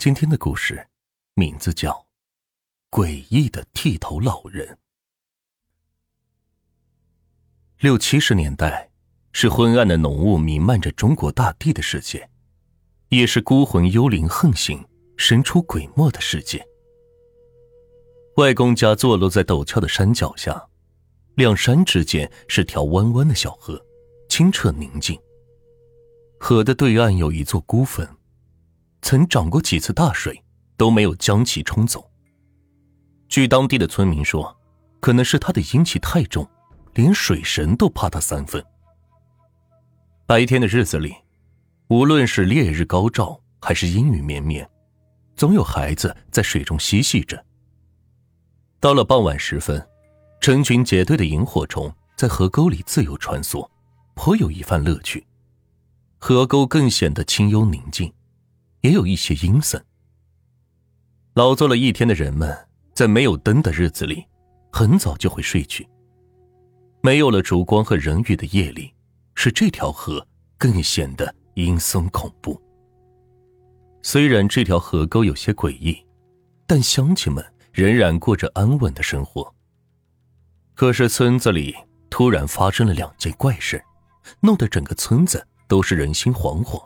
今天的故事名字叫《诡异的剃头老人》。六七十年代是昏暗的浓雾弥漫着中国大地的世界，也是孤魂幽灵横行、神出鬼没的世界。外公家坐落在陡峭的山脚下，两山之间是条弯弯的小河，清澈宁静。河的对岸有一座孤坟。曾涨过几次大水，都没有将其冲走。据当地的村民说，可能是他的阴气太重，连水神都怕他三分。白天的日子里，无论是烈日高照还是阴雨绵绵，总有孩子在水中嬉戏着。到了傍晚时分，成群结队的萤火虫在河沟里自由穿梭，颇有一番乐趣。河沟更显得清幽宁静。也有一些阴森。劳作了一天的人们，在没有灯的日子里，很早就会睡去。没有了烛光和人语的夜里，使这条河更显得阴森恐怖。虽然这条河沟有些诡异，但乡亲们仍然过着安稳的生活。可是村子里突然发生了两件怪事，弄得整个村子都是人心惶惶，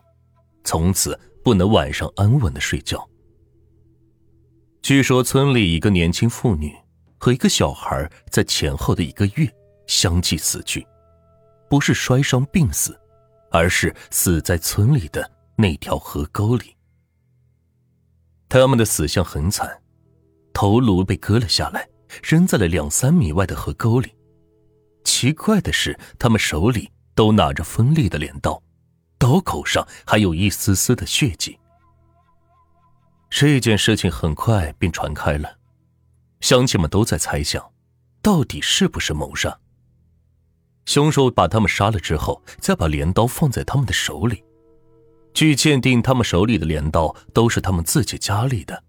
从此。不能晚上安稳的睡觉。据说村里一个年轻妇女和一个小孩在前后的一个月相继死去，不是摔伤病死，而是死在村里的那条河沟里。他们的死相很惨，头颅被割了下来，扔在了两三米外的河沟里。奇怪的是，他们手里都拿着锋利的镰刀。刀口上还有一丝丝的血迹。这件事情很快便传开了，乡亲们都在猜想，到底是不是谋杀？凶手把他们杀了之后，再把镰刀放在他们的手里。据鉴定，他们手里的镰刀都是他们自己家里的。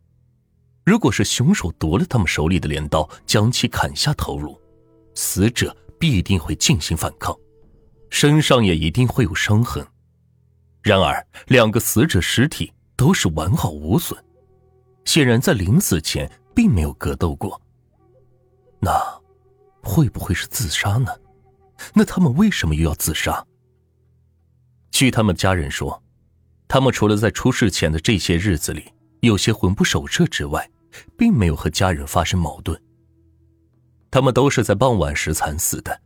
如果是凶手夺了他们手里的镰刀，将其砍下头颅，死者必定会进行反抗，身上也一定会有伤痕。然而，两个死者尸体都是完好无损，显然在临死前并没有格斗过。那会不会是自杀呢？那他们为什么又要自杀？据他们家人说，他们除了在出事前的这些日子里有些魂不守舍之外，并没有和家人发生矛盾。他们都是在傍晚时惨死的。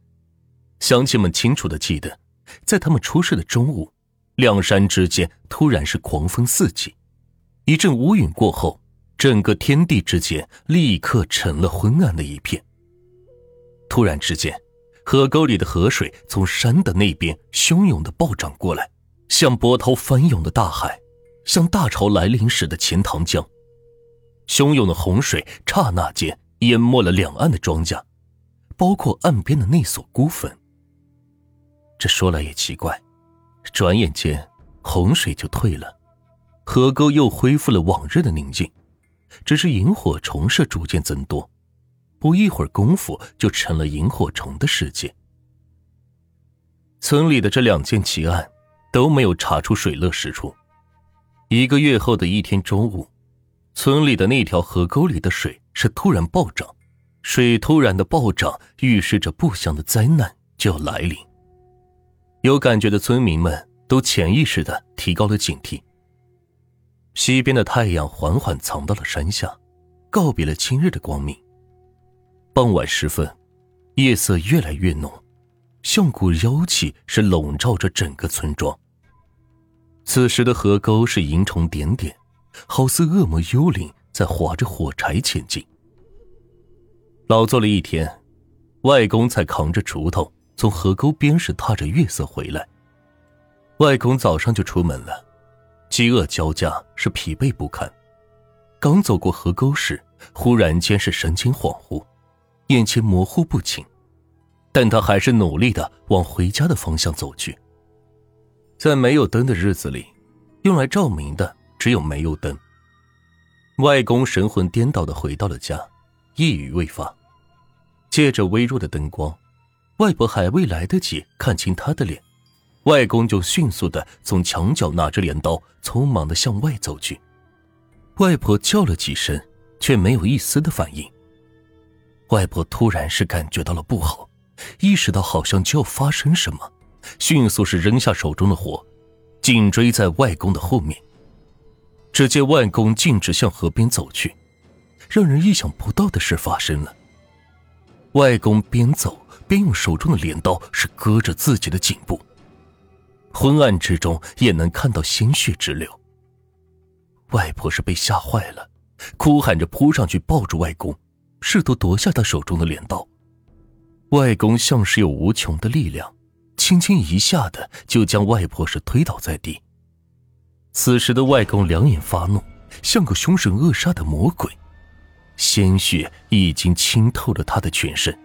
乡亲们清楚的记得，在他们出事的中午。两山之间突然是狂风四起，一阵乌云过后，整个天地之间立刻成了昏暗的一片。突然之间，河沟里的河水从山的那边汹涌的暴涨过来，像波涛翻涌的大海，像大潮来临时的钱塘江。汹涌的洪水刹那间淹没了两岸的庄稼，包括岸边的那所孤坟。这说来也奇怪。转眼间，洪水就退了，河沟又恢复了往日的宁静。只是萤火虫是逐渐增多，不一会儿功夫就成了萤火虫的世界。村里的这两件奇案都没有查出水落石出。一个月后的一天中午，村里的那条河沟里的水是突然暴涨，水突然的暴涨预示着不祥的灾难就要来临。有感觉的村民们都潜意识的提高了警惕。西边的太阳缓缓藏到了山下，告别了今日的光明。傍晚时分，夜色越来越浓，像股妖气是笼罩着整个村庄。此时的河沟是萤虫点点，好似恶魔幽灵在划着火柴前进。劳作了一天，外公才扛着锄头。从河沟边是踏着月色回来。外公早上就出门了，饥饿交加，是疲惫不堪。刚走过河沟时，忽然间是神情恍惚，眼前模糊不清，但他还是努力的往回家的方向走去。在没有灯的日子里，用来照明的只有煤油灯。外公神魂颠倒的回到了家，一语未发，借着微弱的灯光。外婆还未来得及看清他的脸，外公就迅速的从墙角拿着镰刀，匆忙的向外走去。外婆叫了几声，却没有一丝的反应。外婆突然是感觉到了不好，意识到好像就要发生什么，迅速是扔下手中的活，紧追在外公的后面。只见外公径直向河边走去，让人意想不到的事发生了。外公边走边用手中的镰刀是割着自己的颈部，昏暗之中也能看到鲜血直流。外婆是被吓坏了，哭喊着扑上去抱住外公，试图夺下他手中的镰刀。外公像是有无穷的力量，轻轻一下的就将外婆是推倒在地。此时的外公两眼发怒，像个凶神恶煞的魔鬼，鲜血已经浸透了他的全身，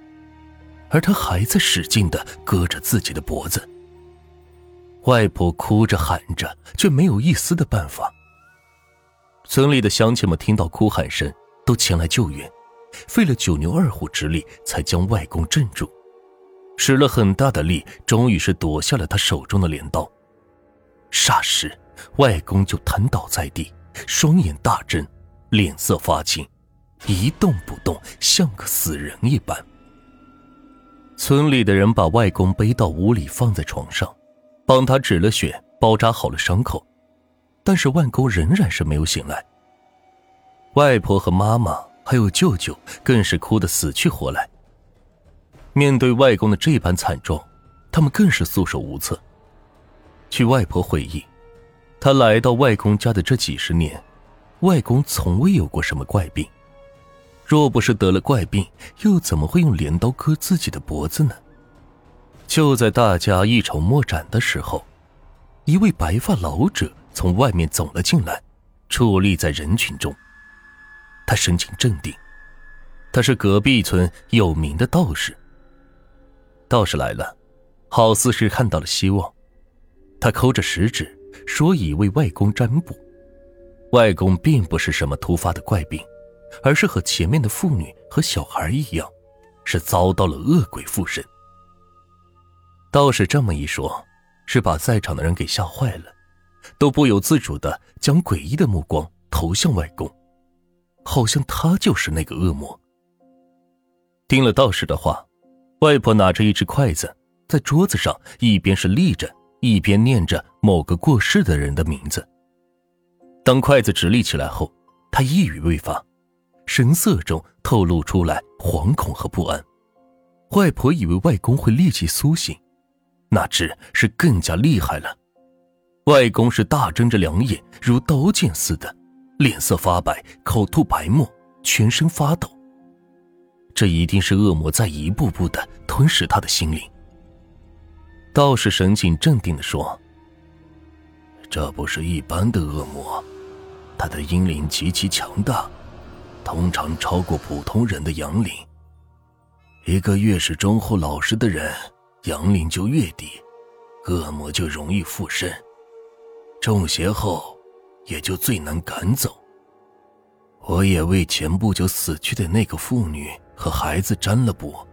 而他还在使劲的割着自己的脖子。外婆哭着喊着，却没有一丝的办法。村里的乡亲们听到哭喊声，都前来救援，费了九牛二虎之力才将外公镇住，使了很大的力，终于是夺下了他手中的镰刀。霎时。外公就瘫倒在地，双眼大睁，脸色发青，一动不动，像个死人一般。村里的人把外公背到屋里，放在床上，帮他止了血，包扎好了伤口。但是外公仍然是没有醒来。外婆和妈妈还有舅舅更是哭得死去活来。面对外公的这般惨状，他们更是束手无策。据外婆回忆。他来到外公家的这几十年，外公从未有过什么怪病。若不是得了怪病，又怎么会用镰刀割自己的脖子呢？就在大家一筹莫展的时候，一位白发老者从外面走了进来，矗立在人群中。他神情镇定，他是隔壁村有名的道士。道士来了，好似是看到了希望，他抠着食指。说已为外公占卜，外公并不是什么突发的怪病，而是和前面的妇女和小孩一样，是遭到了恶鬼附身。道士这么一说，是把在场的人给吓坏了，都不由自主的将诡异的目光投向外公，好像他就是那个恶魔。听了道士的话，外婆拿着一只筷子，在桌子上一边是立着。一边念着某个过世的人的名字。当筷子直立起来后，他一语未发，神色中透露出来惶恐和不安。外婆以为外公会立即苏醒，哪知是更加厉害了。外公是大睁着两眼，如刀剑似的，脸色发白，口吐白沫，全身发抖。这一定是恶魔在一步步的吞噬他的心灵。道士神情镇定的说：“这不是一般的恶魔，他的阴灵极其强大，通常超过普通人的阳灵。一个越是忠厚老实的人，阳灵就越低，恶魔就容易附身。中邪后，也就最难赶走。我也为前不久死去的那个妇女和孩子占了卜，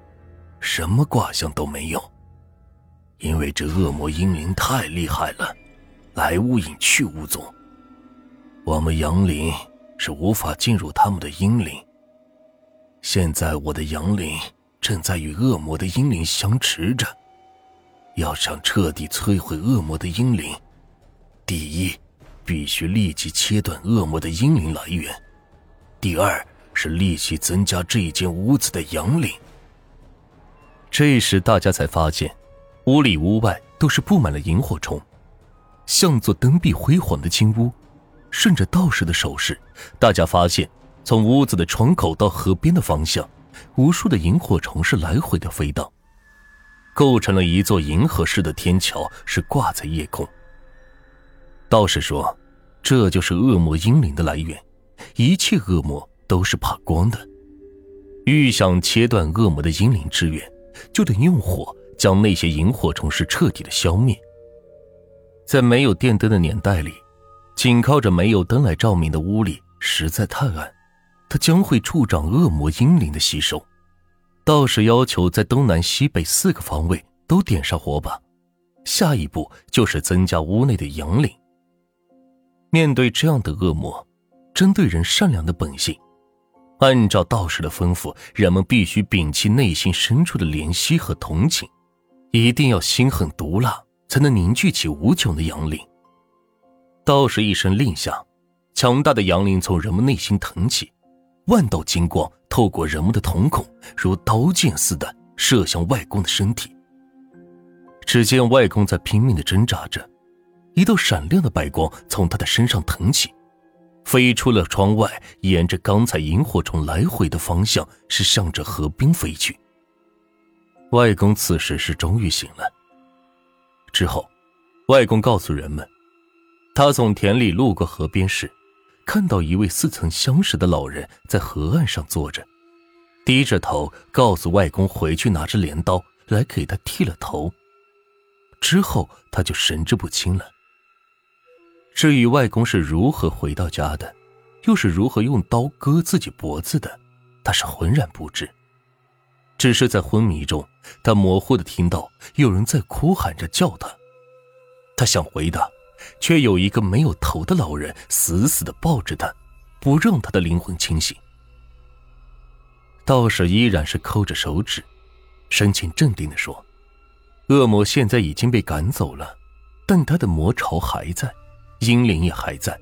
什么卦象都没有。”因为这恶魔阴灵太厉害了，来无影去无踪。我们阳灵是无法进入他们的阴灵。现在我的阳灵正在与恶魔的阴灵相持着。要想彻底摧毁恶魔的阴灵，第一，必须立即切断恶魔的阴灵来源；第二，是立即增加这一间屋子的阳灵。这时，大家才发现。屋里屋外都是布满了萤火虫，像座灯壁辉煌的金屋。顺着道士的手势，大家发现，从屋子的窗口到河边的方向，无数的萤火虫是来回的飞荡，构成了一座银河式的天桥，是挂在夜空。道士说：“这就是恶魔阴灵的来源，一切恶魔都是怕光的。欲想切断恶魔的阴灵之源，就得用火。”将那些萤火虫是彻底的消灭。在没有电灯的年代里，紧靠着没有灯来照明的屋里实在太暗，它将会助长恶魔阴灵的吸收。道士要求在东南西北四个方位都点上火把，下一步就是增加屋内的阳灵。面对这样的恶魔，针对人善良的本性。按照道士的吩咐，人们必须摒弃内心深处的怜惜和同情，一定要心狠毒辣，才能凝聚起无穷的阳灵。道士一声令下，强大的阳灵从人们内心腾起，万道金光透过人们的瞳孔，如刀剑似的射向外公的身体。只见外公在拼命的挣扎着，一道闪亮的白光从他的身上腾起。飞出了窗外，沿着刚才萤火虫来回的方向，是向着河边飞去。外公此时是终于醒了。之后，外公告诉人们，他从田里路过河边时，看到一位似曾相识的老人在河岸上坐着，低着头，告诉外公回去拿着镰刀来给他剃了头。之后，他就神志不清了。至于外公是如何回到家的，又是如何用刀割自己脖子的，他是浑然不知。只是在昏迷中，他模糊的听到有人在哭喊着叫他。他想回答，却有一个没有头的老人死死的抱着他，不让他的灵魂清醒。道士依然是抠着手指，神情镇定的说：“恶魔现在已经被赶走了，但他的魔巢还在。”阴灵也还在，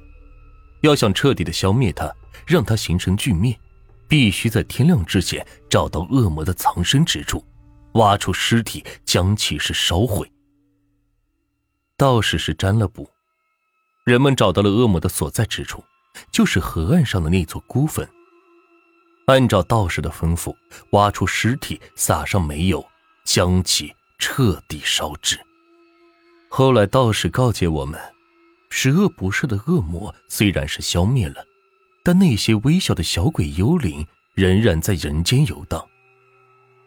要想彻底的消灭他，让他形成巨灭，必须在天亮之前找到恶魔的藏身之处，挖出尸体，将其是烧毁。道士是占了卜，人们找到了恶魔的所在之处，就是河岸上的那座孤坟。按照道士的吩咐，挖出尸体，撒上煤油，将其彻底烧制。后来道士告诫我们。十恶不赦的恶魔虽然是消灭了，但那些微小的小鬼幽灵仍然在人间游荡。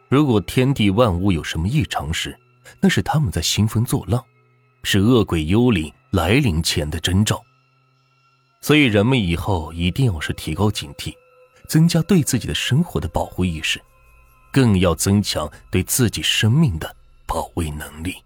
如果天地万物有什么异常时，那是他们在兴风作浪，是恶鬼幽灵来临前的征兆。所以人们以后一定要是提高警惕，增加对自己的生活的保护意识，更要增强对自己生命的保卫能力。